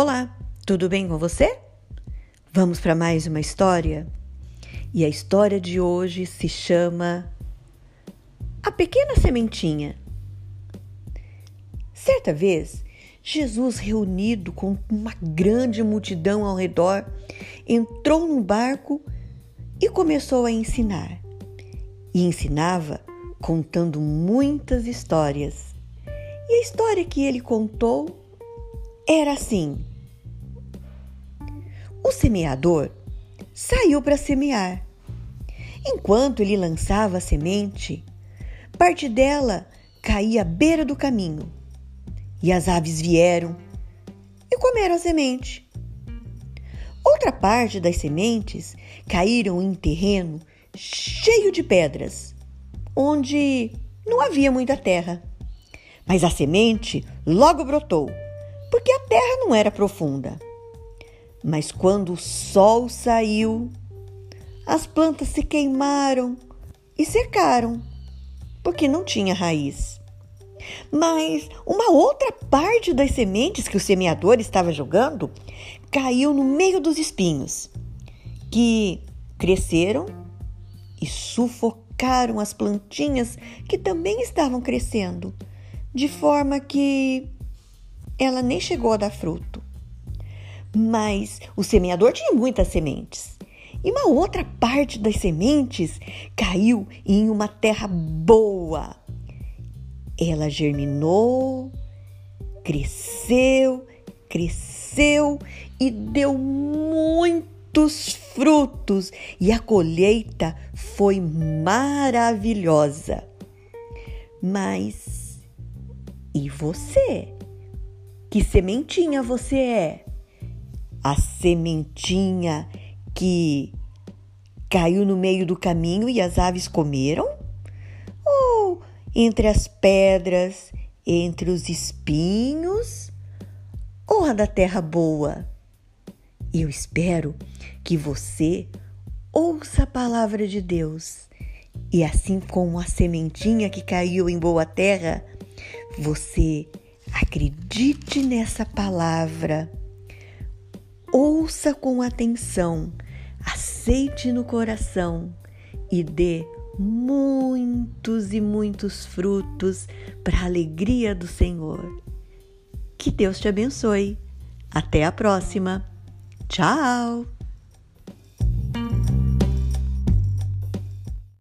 Olá, tudo bem com você? Vamos para mais uma história? E a história de hoje se chama A Pequena Sementinha. Certa vez, Jesus, reunido com uma grande multidão ao redor, entrou num barco e começou a ensinar. E ensinava contando muitas histórias. E a história que ele contou era assim: o semeador saiu para semear. Enquanto ele lançava a semente, parte dela caía à beira do caminho. E as aves vieram e comeram a semente. Outra parte das sementes caíram em terreno cheio de pedras, onde não havia muita terra. Mas a semente logo brotou porque a terra não era profunda. Mas quando o sol saiu, as plantas se queimaram e secaram, porque não tinha raiz. Mas uma outra parte das sementes que o semeador estava jogando caiu no meio dos espinhos, que cresceram e sufocaram as plantinhas que também estavam crescendo, de forma que ela nem chegou a dar fruto. Mas o semeador tinha muitas sementes. E uma outra parte das sementes caiu em uma terra boa. Ela germinou, cresceu, cresceu e deu muitos frutos, e a colheita foi maravilhosa. Mas e você? Que sementinha você é? A sementinha que caiu no meio do caminho e as aves comeram? Ou entre as pedras, entre os espinhos? Ou a da terra boa? Eu espero que você ouça a palavra de Deus e, assim como a sementinha que caiu em boa terra, você Acredite nessa palavra, ouça com atenção, aceite no coração e dê muitos e muitos frutos para a alegria do Senhor. Que Deus te abençoe. Até a próxima. Tchau!